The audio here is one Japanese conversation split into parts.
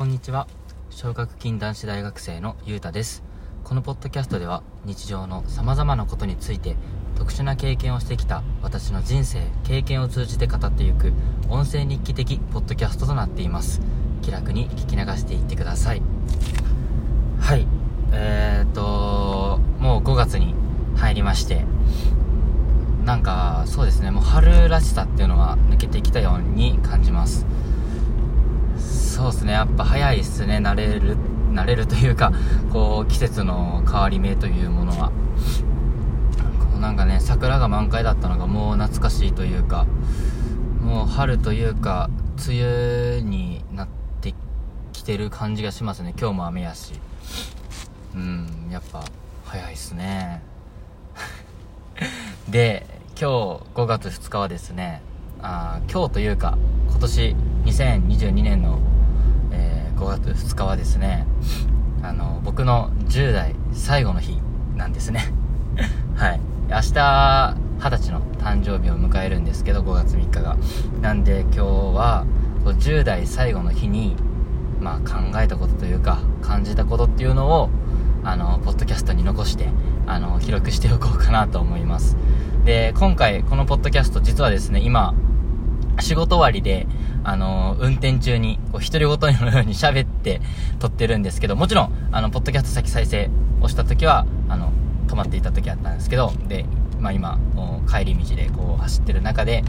こんにちは。奨学金男子大学生のゆうたです。このポッドキャストでは日常のさまざまなことについて特殊な経験をしてきた私の人生経験を通じて語っていく音声日記的ポッドキャストとなっています。気楽に聞き流していってください。はい。えー、っともう5月に入りましてなんかそうですね。もう春らしさっていうのは抜けてきたように感じます。そうですね。やっぱ早いっすね。慣れる慣れるというかこう季節の変わり目というものは。こうなんかね桜が満開だったのがもう懐かしいというかもう春というか梅雨になってきてる感じがしますね。今日も雨やし。うんやっぱ早いっすね。で今日5月2日はですねあ今日というか今年2022年の5月2日はですねあの僕の10代最後の日なんですね。はい。明日二十歳の誕生日を迎えるんですけど5月3日が。なんで今日は10代最後の日にまあ考えたことというか感じたことっていうのをあのポッドキャストに残してあの記録しておこうかなと思います。で今回このポッドキャスト実はですね今仕事終わりであの運転中に、こう、独り言のように喋って撮ってるんですけど、もちろん、あの、ポッドキャスト先再生をした時は、あの、止まっていた時あったんですけど、で、まあ今、帰り道でこう走ってる中で、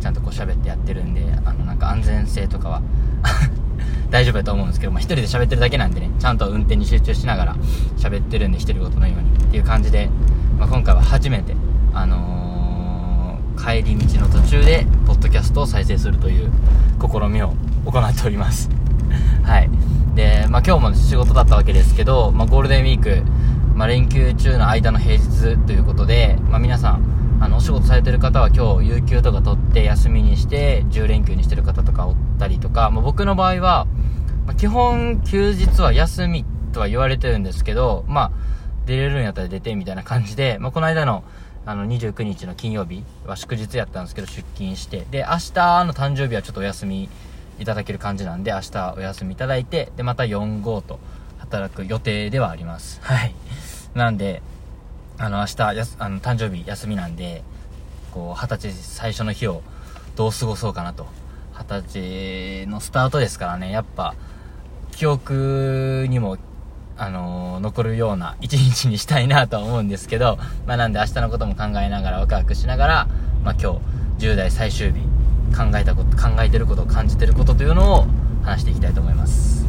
ちゃんとこう喋ってやってるんで、あの、なんか安全性とかは 大丈夫だと思うんですけど、まあ一人で喋ってるだけなんでね、ちゃんと運転に集中しながら喋ってるんで、独り言のようにっていう感じで、まあ今回は初めて、あのー帰り道の途中でポッドキャストを再生するという試みを行っております。はい。で、まあ、今日も仕事だったわけですけど、まあ、ゴールデンウィーク、まあ、連休中の間の平日ということで、まあ、皆さんあのお仕事されてる方は今日有給とか取って休みにして10連休にしてる方とかおったりとか、まあ、僕の場合は、まあ、基本休日は休みとは言われてるんですけどまあ出れるんやったら出てみたいな感じで、まあ、この間のあの29日の金曜日は祝日やったんですけど出勤して。で明日の誕生日はちょっとお休みいただける感じなんで明日お休みいただいてでまた4号と働く予定ではあります。はい。なんであの明日やすあの誕生日休みなんでこう二十歳最初の日をどう過ごそうかなと。二十歳のスタートですからねやっぱ記憶にもあのー、残るような 一日にしたいなとは思うんですけど、まあ、なんで明日のことも考えながらワクワクしながら、まあ、今日10代最終日考えたこと考えてること感じてることというのを話していきたいと思います。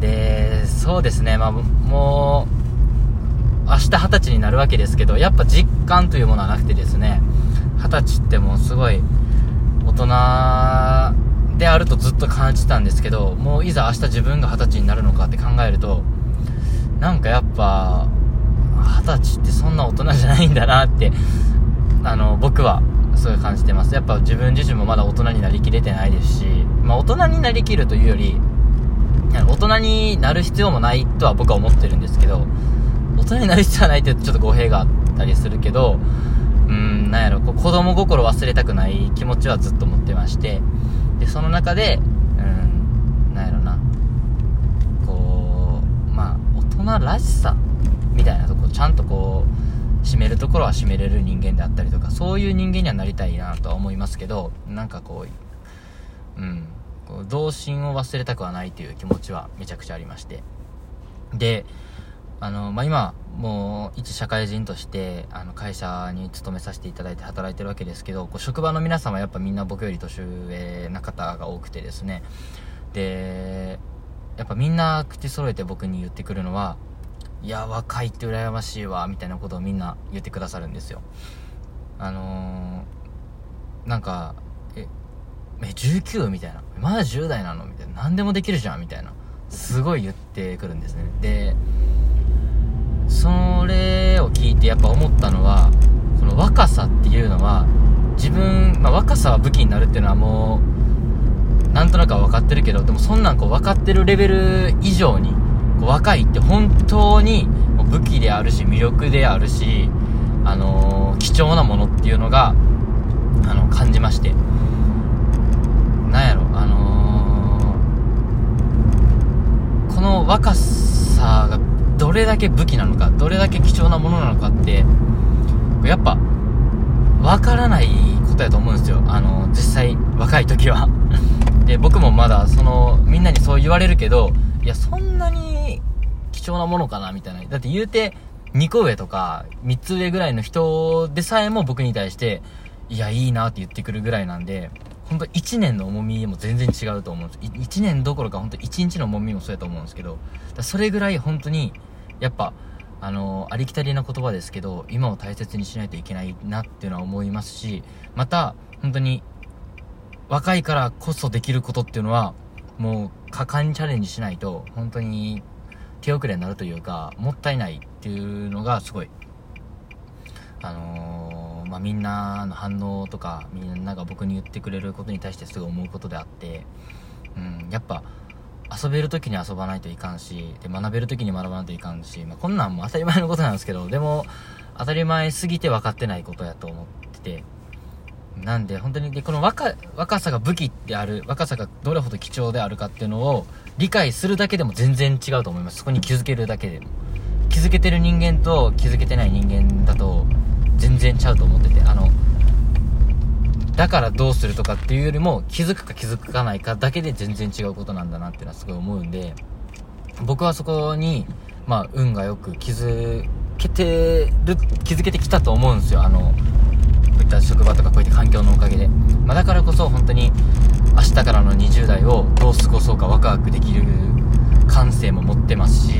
でそうですねまあもう明日二十歳になるわけですけどやっぱ実感というものはなくてですね二十歳ってもうすごい大人であるとずっと感じてたんですけどもういざ明日自分が二十歳になるのかって考えるとなんかやっぱ、二十歳ってそんな大人じゃないんだなって、あの、僕は、そういう感じてます。やっぱ自分自身もまだ大人になりきれてないですし、まあ大人になりきるというより、大人になる必要もないとは僕は思ってるんですけど、大人になる必要はないって言うとちょっと語弊があったりするけど、うん、なんやろ、こう子供心忘れたくない気持ちはずっと持ってまして、で、その中で、うん、なんやろな、人らしさみたいなとこちゃんとこう締めるところは締めれる人間であったりとかそういう人間にはなりたいなとは思いますけどなんかこううんこう童心を忘れたくはないという気持ちはめちゃくちゃありまして。であの、まあ、今もう一社会人としてあの会社に勤めさせていただいて働いてるわけですけどこう職場の皆さんはやっぱみんな僕より年上な方が多くてですね。でやっぱみんな口揃えて僕に言ってくるのは、いや、若いって羨ましいわ、みたいなことをみんな言ってくださるんですよ。あのー、なんか、え、え、19? みたいな。まだ10代なの？みたいな。何でもできるじゃんみたいな。すごい言ってくるんですね。で、それを聞いてやっぱ思ったのは、この若さっていうのは、自分、まあ、若さは武器になるっていうのはもう、なんとなくは分かってるけど、でもそんなんこう分かってるレベル以上に、こう若いって本当に武器であるし、魅力であるし、あのー、貴重なものっていうのが、あの、感じまして。なんやろ、あのこの若さがどれだけ武器なのかどれだけ貴重なものなのかってやっぱわからないことやと思うんですよあの実際若い時は で僕もまだそのみんなにそう言われるけどいやそんなに貴重なものかなみたいな。だって言うて2個上とか3つ上ぐらいの人でさえも僕に対していやいいなって言ってくるぐらいなんで本当1年の重みも全然違うと思うんです。1年どころか本当1日の重みもそうやと思うんですけどそれぐらい本当にやっぱあのありきたりな言葉ですけど今を大切にしないといけないなっていうのは思いますしまた本当に若いからこそできることっていうのはもう果敢にチャレンジしないと本当に手遅れになるというかもったいないっていうのがすごい。あのー、まあ、みんなの反応とかみんなが僕に言ってくれることに対してすごい思うことであって、うん、やっぱ遊べる時に遊ばないといかんしで学べる時に学ばないといかんし、まあ、こんなんも当たり前のことなんですけどでも当たり前すぎて分かってないことやと思っててなんで本当にでこの若若さが武器である若さがどれほど貴重であるかっていうのを理解するだけでも全然違うと思います。そこに気づけるだけでも。気づけてる人間と気づけてない人間だと全然ちゃうと思っててあのだからどうするとかっていうよりも気づくか気づかないかだけで全然違うことなんだなっていうのはすごい思うんで僕はそこにまあ運がよく気づけてる気づけてきたと思うんですよ。あのういった職場とかこういった環境のおかげで、まあ、だからこそ本当に明日からの20代をどう過ごそうかワクワクできる感性も持ってますし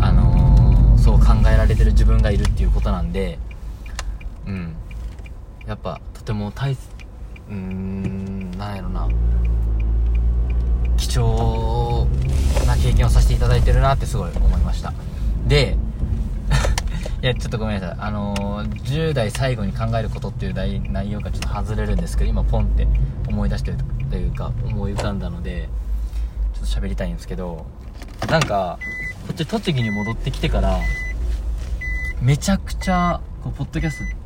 あのー、そう考えられてる自分がいるっていうことなんでうん。やっぱとても大切うーんなんやろな。貴重な経験をさせていただいてるなってすごい思いました。でいやちょっとごめんなさい。あのー、10代最後に考えることっていう内容がちょっと外れるんですけど今ポンって思い出してるというか思い浮かんだのでちょっと喋りたいんですけどなんかこっち栃木に戻ってきてからめちゃくちゃこうポッドキャスト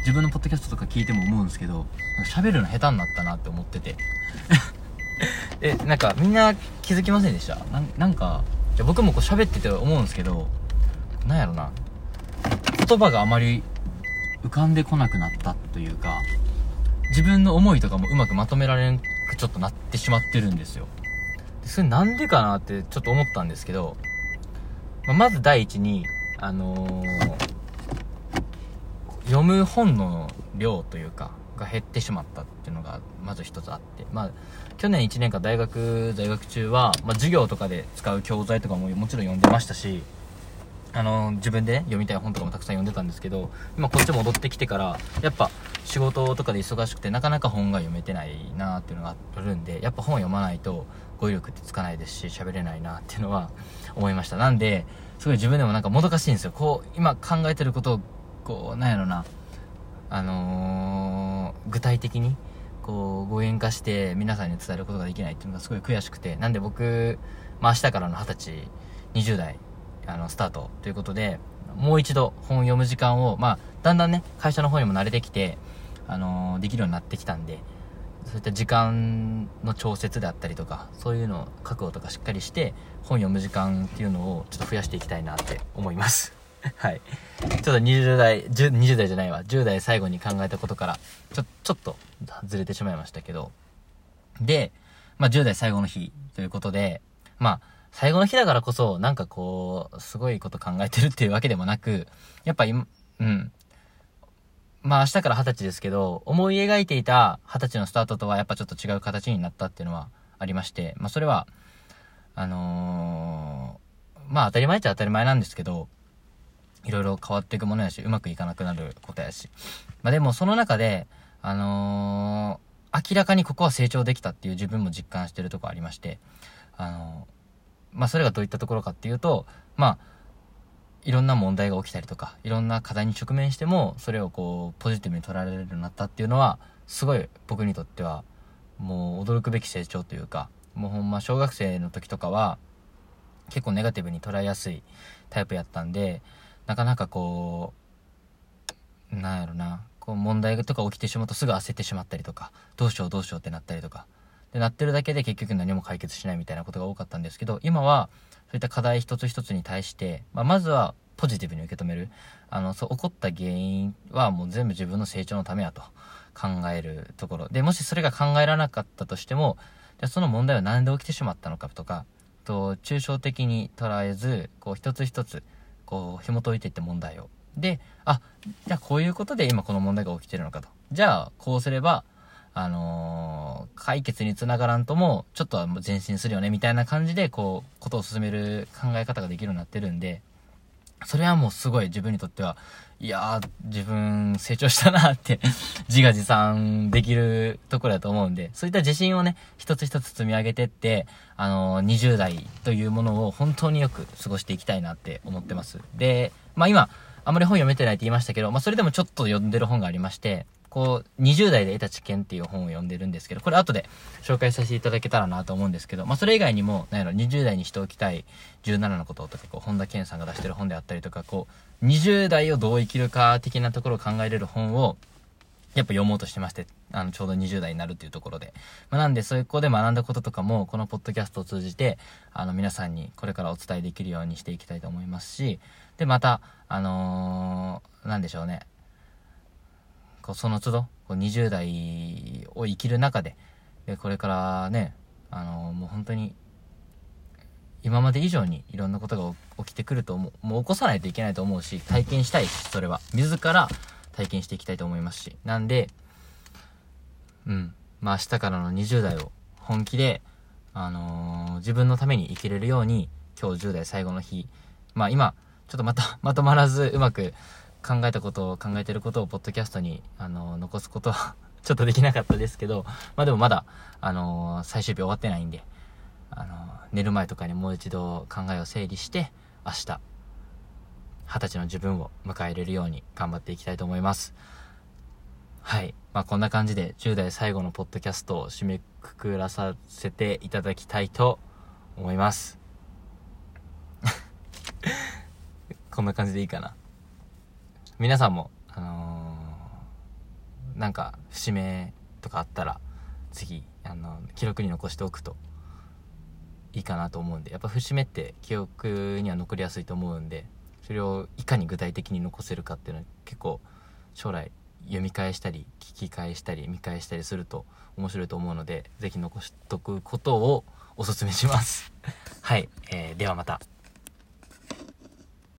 自分のポッドキャストとか聞いても思うんですけど喋るの下手になったなって思ってて。えなんかみんな気づきませんでした？なんかじゃ僕もこう喋ってて思うんですけどなんやろな。言葉があまり浮かんでこなくなったというか自分の思いとかもうまくまとめられんくちょっとなってしまってるんですよ。それなんでかなってちょっと思ったんですけど、ま、まず第一にあのー読む本の量というかが減ってしまったっていうのがまず一つあってまあ去年1年間大学在学中は、まあ、授業とかで使う教材とかももちろん読んでましたしあの自分で、ね、読みたい本とかもたくさん読んでたんですけど今こっち戻ってきてからやっぱ仕事とかで忙しくてなかなか本が読めてないなっていうのがあるんでやっぱ本読まないと語彙力ってつかないですし喋れないなっていうのは思いました。なんですごい自分でもなんかもどかしいんですよ。こう今考えてることをこうなんやろな。あのー、具体的にこう語源化して皆さんに伝えることができないっていうのがすごい悔しくてなんで僕、まあ、明日からの二十歳20代あのスタートということでもう一度本を読む時間を、まあ、だんだんね会社の方にも慣れてきて、あのー、できるようになってきたんでそういった時間の調節であったりとかそういうのを覚悟とかしっかりして本読む時間っていうのをちょっと増やしていきたいなって思います はい。ちょっと20代、20代じゃないわ。10代最後に考えたことから、ちょ、ちょっとずれてしまいましたけど。で、まあ10代最後の日ということで、まあ、最後の日だからこそ、なんかこう、すごいこと考えてるっていうわけでもなく、やっぱ今、うん。まあ明日から20歳ですけど、思い描いていた20歳のスタートとはやっぱちょっと違う形になったっていうのはありまして、まあそれは、あのー、まあ当たり前っちゃ当たり前なんですけど、いろいろ変わっていくものやし、うまくいかなくなることやし。まあでもその中で、あのー、明らかにここは成長できたっていう自分も実感してるとこありまして、あのー、まあそれがどういったところかっていうと、まあ、いろんな問題が起きたりとか、いろんな課題に直面しても、それをこう、ポジティブに捉えられるようになったっていうのは、すごい僕にとっては、もう驚くべき成長というか、もうほんま小学生の時とかは、結構ネガティブに捉えやすいタイプやったんで、なかなかこう、なんやろな、こう問題とか起きてしまうとすぐ焦ってしまったりとか、どうしようどうしようってなったりとか。で、なってるだけで結局何も解決しないみたいなことが多かったんですけど、今は、そういった課題一つ一つに対して、まあ、まずはポジティブに受け止める。あの、そう、起こった原因はもう全部自分の成長のためやと考えるところ。で、もしそれが考えられなかったとしても、じゃその問題は何で起きてしまったのかとか、と、抽象的に捉えず、こう、一つ一つ、こう、紐解いていって問題を。で、あ、じゃあこういうことで今この問題が起きてるのかと。じゃあ、こうすれば、あのー、解決につながらんとも、ちょっとは前進するよね、みたいな感じで、こう、ことを進める考え方ができるようになってるんで、それはもうすごい自分にとっては、いやー、自分成長したなって自画自賛できるところだと思うんで、そういった自信をね、一つ一つ積み上げてって、あのー、20代というものを本当によく過ごしていきたいなって思ってます。で、まあ今、あんまり本読めてないって言いましたけど、まあそれでもちょっと読んでる本がありまして、こう、20代で得た知見っていう本を読んでるんですけど、これ後で紹介させていただけたらなと思うんですけど、まあそれ以外にも、なんやろ、20代にしておきたい17のこととか、こう、本田健さんが出してる本であったりとか、こう、20代をどう生きるか的なところを考えれる本を、やっぱ読もうとしてまして、あの、ちょうど20代になるっていうところで。まあ、なんで、そういう子で学んだこととかも、このポッドキャストを通じて、あの、皆さんにこれからお伝えできるようにしていきたいと思いますし、で、また、あのー、なんでしょうね。こうその都度こう20代を生きる中ででこれからねあのもう本当に今まで以上にいろんなことが起きてくると思うもう起こさないといけないと思うし体験したいしそれは。自ら体験していきたいと思いますし。なんでうん。まあ明日からの20代を本気であのー、自分のために生きれるように今日10代最後の日。まあ今ちょっとまたまとまらずうまく考えたことを考えてることをポッドキャストにあの残すことは ちょっとできなかったですけどまあでもまだあの最終日終わってないんであの寝る前とかにもう一度考えを整理して明日二十歳の自分を迎えれるように頑張っていきたいと思います。はい。まあこんな感じで10代最後のポッドキャストを締めくくらさせていただきたいと思います。こんな感じでいいかな？皆さんも、あのー、なんか節目とかあったら、次、あの、記録に残しておくといいかなと思うんで、やっぱ節目って記憶には残りやすいと思うんで、それをいかに具体的に残せるかっていうのは結構将来読み返したり聞き返したり見返したりすると面白いと思うので、是非残しとくことをおすすめします。はい、えー、ではまた。